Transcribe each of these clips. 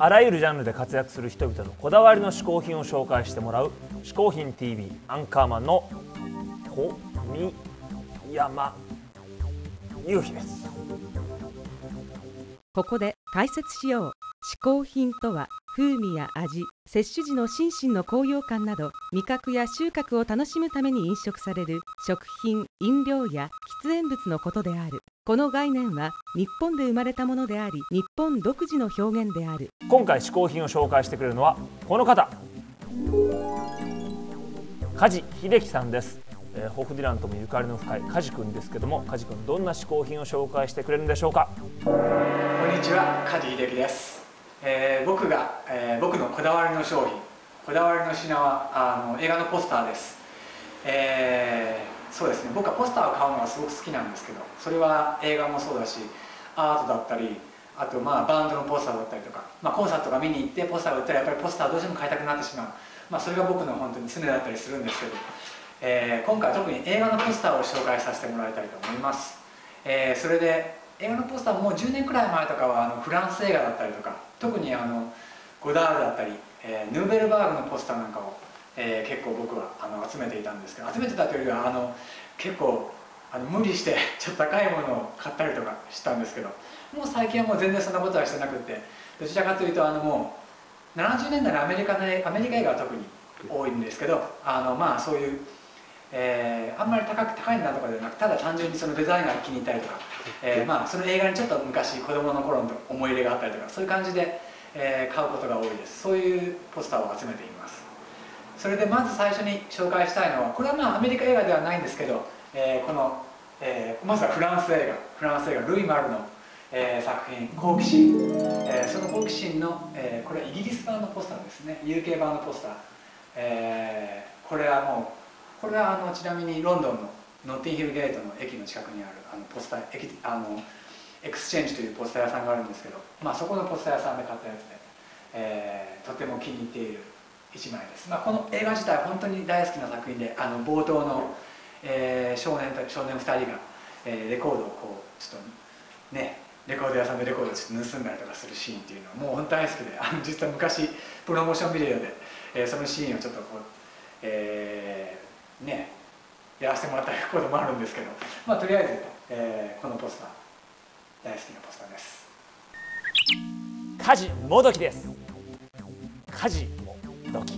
あらゆるジャンルで活躍する人々のこだわりの嗜好品を紹介してもらう「嗜好品 TV」アンカーマンの小見山雄飛です。ここで解説しよう嗜好品とは風味や味摂取時の心身の高揚感など味覚や収穫を楽しむために飲食される食品飲料や喫煙物のことである。この概念は日本で生まれたものであり日本独自の表現である。今回嗜好品を紹介してくれるのはこの方。梶秀樹さんです。えー、ホフディランともゆかりの深い梶君ですけども梶君どんな嗜好品を紹介してくれるんでしょうか？こんにちは梶秀樹です。えー、僕が、えー、僕のこだわりの商品こだわりの品はあの映画のポスターです、えー、そうですね。僕はポスターを買うのがすごく好きなんですけどそれは映画もそうだしアートだったりあとまあバンドのポスターだったりとか、まあ、コンサートとか見に行ってポスターが売ったらやっぱりポスターどうしても買いたくなってしまう、まあ、それが僕の本当に常だったりするんですけど、えー、今回は特に映画のポスターを紹介させてもらいたいと思います、えー、それで映画のポスターももう10年くらい前とかはあのフランス映画だったりとか特にあのゴダールだったり、えー、ヌーベルバーグのポスターなんかを、えー、結構僕はあの集めていたんですけど集めてたというよりはあの結構あの無理して ちょっと高いものを買ったりとかしたんですけどもう最近はもう全然そんなことはしてなくてどちらかというとあのもう70年代のアメリカのアメリカ映画は特に多いんですけどあのまあそういうえー、あんまり高く高いなとかではなくただ単純にそのデザインが気に入ったりとか、えー、まあ、その映画にちょっと昔子供の頃の思い入れがあったりとかそういう感じで、えー、買うことが多いです。そういうポスターを集めています。それでまず最初に紹介したいのはこれはまあアメリカ映画ではないんですけど、えこの、えまずはフランス映画フランス映画ルイ・マルの、え作品「好奇心」えその好奇心の、えこれはイギリス版のポスターですね。UK 版のポスター、えこれはもうこれはあのちなみにロンドンのノッティンヒルゲートの駅の近くにあるあのポスター駅あのエクスチェンジというポスター屋さんがあるんですけど、まあ、そこのポスター屋さんで買ったやつで、えー、とても気に入っている一枚です、まあ、この映画自体本当に大好きな作品であの冒頭の、えー、少年と少年2人が、えー、レコードをこうちょっとねレコード屋さんでレコードをちょっと盗んだりとかするシーンっていうのはもう本当大好きであの実は昔プロモーションビデオで、えー、そのシーンをちょっとこう、えー、ねやらせてもらったこともあるんですけど、まあ、とりあえず、えー、このポスター大好きなポスターです。家事もどきです。家事もどき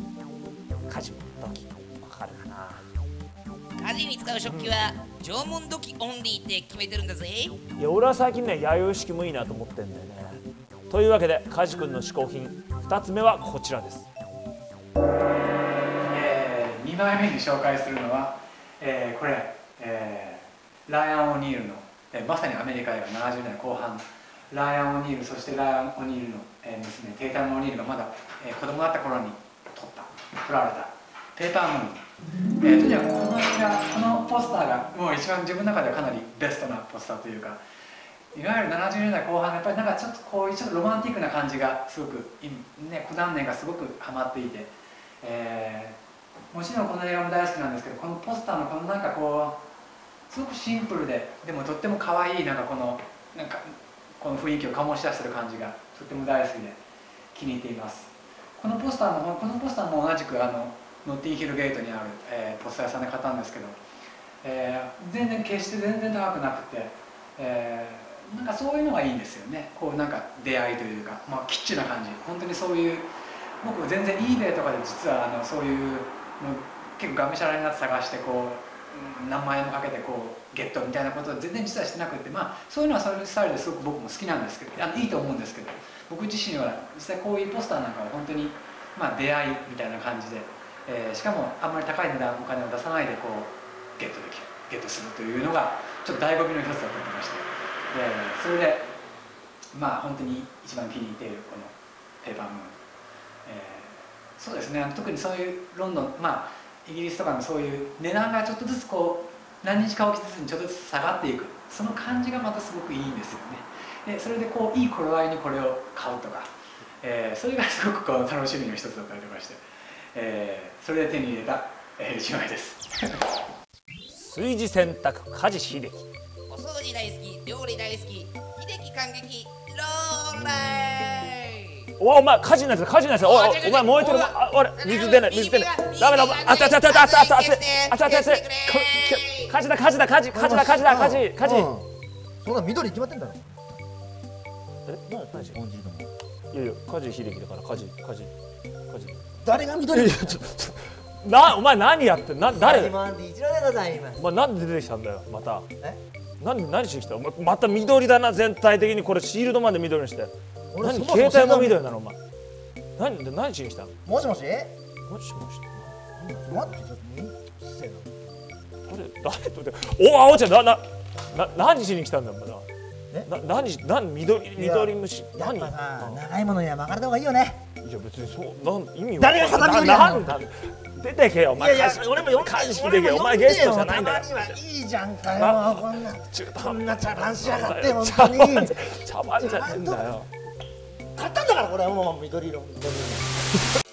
家事もどきわかるかな家事に使う食器は縄文土器オンリーって決めてるんだぜいや俺は最近ね弥生式もいいなと思ってんだよねというわけでカジ君の嗜好品2つ目はこちらです2枚目に紹介するのは、えー、これ、えー、ライアン・オニールの、えー、まさにアメリカ映画70年後半ライアン・オニールそしてライアン・オニールの、えー、娘テイタム・オニールがまだ、えー、子供だった頃に撮った撮られた。ペーパームーン、えー、とにかくこの映画このポスターがもう一番自分の中ではかなりベストなポスターというかいわゆる70年代後半やっぱりなんかちょっとこういうちょっとロマンティックな感じがすごくね古断念がすごくハマっていて、えー、もちろんこの映画も大好きなんですけどこのポスターのこのなんかこうすごくシンプルででもとっても可愛いなんかこのなんかこの雰囲気を醸し出してる感じがとっても大好きで気に入っています。このポスターもこのポスターも同じくあのノッティンヒルゲートにある、えー、ポスター屋さんで買ったんですけど、えー、全然決して全然高くなくて、えー、なんかそういうのがいいんですよね。こうなんか出会いというか、まあ、キッチュな感じ。本当にそういう僕全然 eBay とかで実はあのそういうもう結構がむしゃらになって探してこう何万円もかけてこうゲットみたいなことを全然実はしてなくてまあそういうのはそういうスタイルですごく僕も好きなんですけどあのいいと思うんですけど僕自身は実際こういうポスターなんかは本当にまあ出会いみたいな感じで、えー、しかもあんまり高い値段お金を出さないでこうゲットできるゲットするというのがちょっと醍醐味の一つだったりましてでそれでまあ本当に一番気に入っているこのペーパームーン、えーそうですね。特にそういうロンドンまあイギリスとかのそういう値段がちょっとずつこう何日かおきずつにちょっとずつ下がっていく。その感じがまたすごくいいんですよね。でそれでこういい頃合いにこれを買うとか、えー、それがすごくこう楽しみの一つだったりとかして、えー、それで手に入れた、えー、一枚です。炊事洗濯家事秀樹。お掃除大好き料理大好き秀樹感激ローライおお前火事になってる火事になってるおいお前燃えてるあれ水出ない水出ない。ダメだおあったあったたたたあったあったあった火事だ火事だ火事。火事だ火事だ火事。火事。そんな緑決まってんだろ。え？何火事いやいや火事秀樹だから火事火事。火事。誰が緑？なお前何やってん？な誰？お前なんで出てきたんだよまた。え？なんで何してきた？また緑だな全体的に。これシールドまで緑にして。何俺そもそも携帯も緑なのお前。何で何しに来たの？もしもし？もしもし。待ってちょっとうっせえな誰誰とでおあおちゃんななな何しに来たんだよお前え？なな何し何緑いや緑虫。何やっぱさ長いものには巻かれた方がいいよね。いや別にそうなん意味は誰が片緑ななのなんだ。出てけよお前。俺も読んで返し出てけよお前ゲストじゃないんだよ。たまにはいいじゃんかなよこんな中途こんな茶番しやがって本茶当に。番茶番じゃねえんだよ買ったんだからこれもう緑色緑色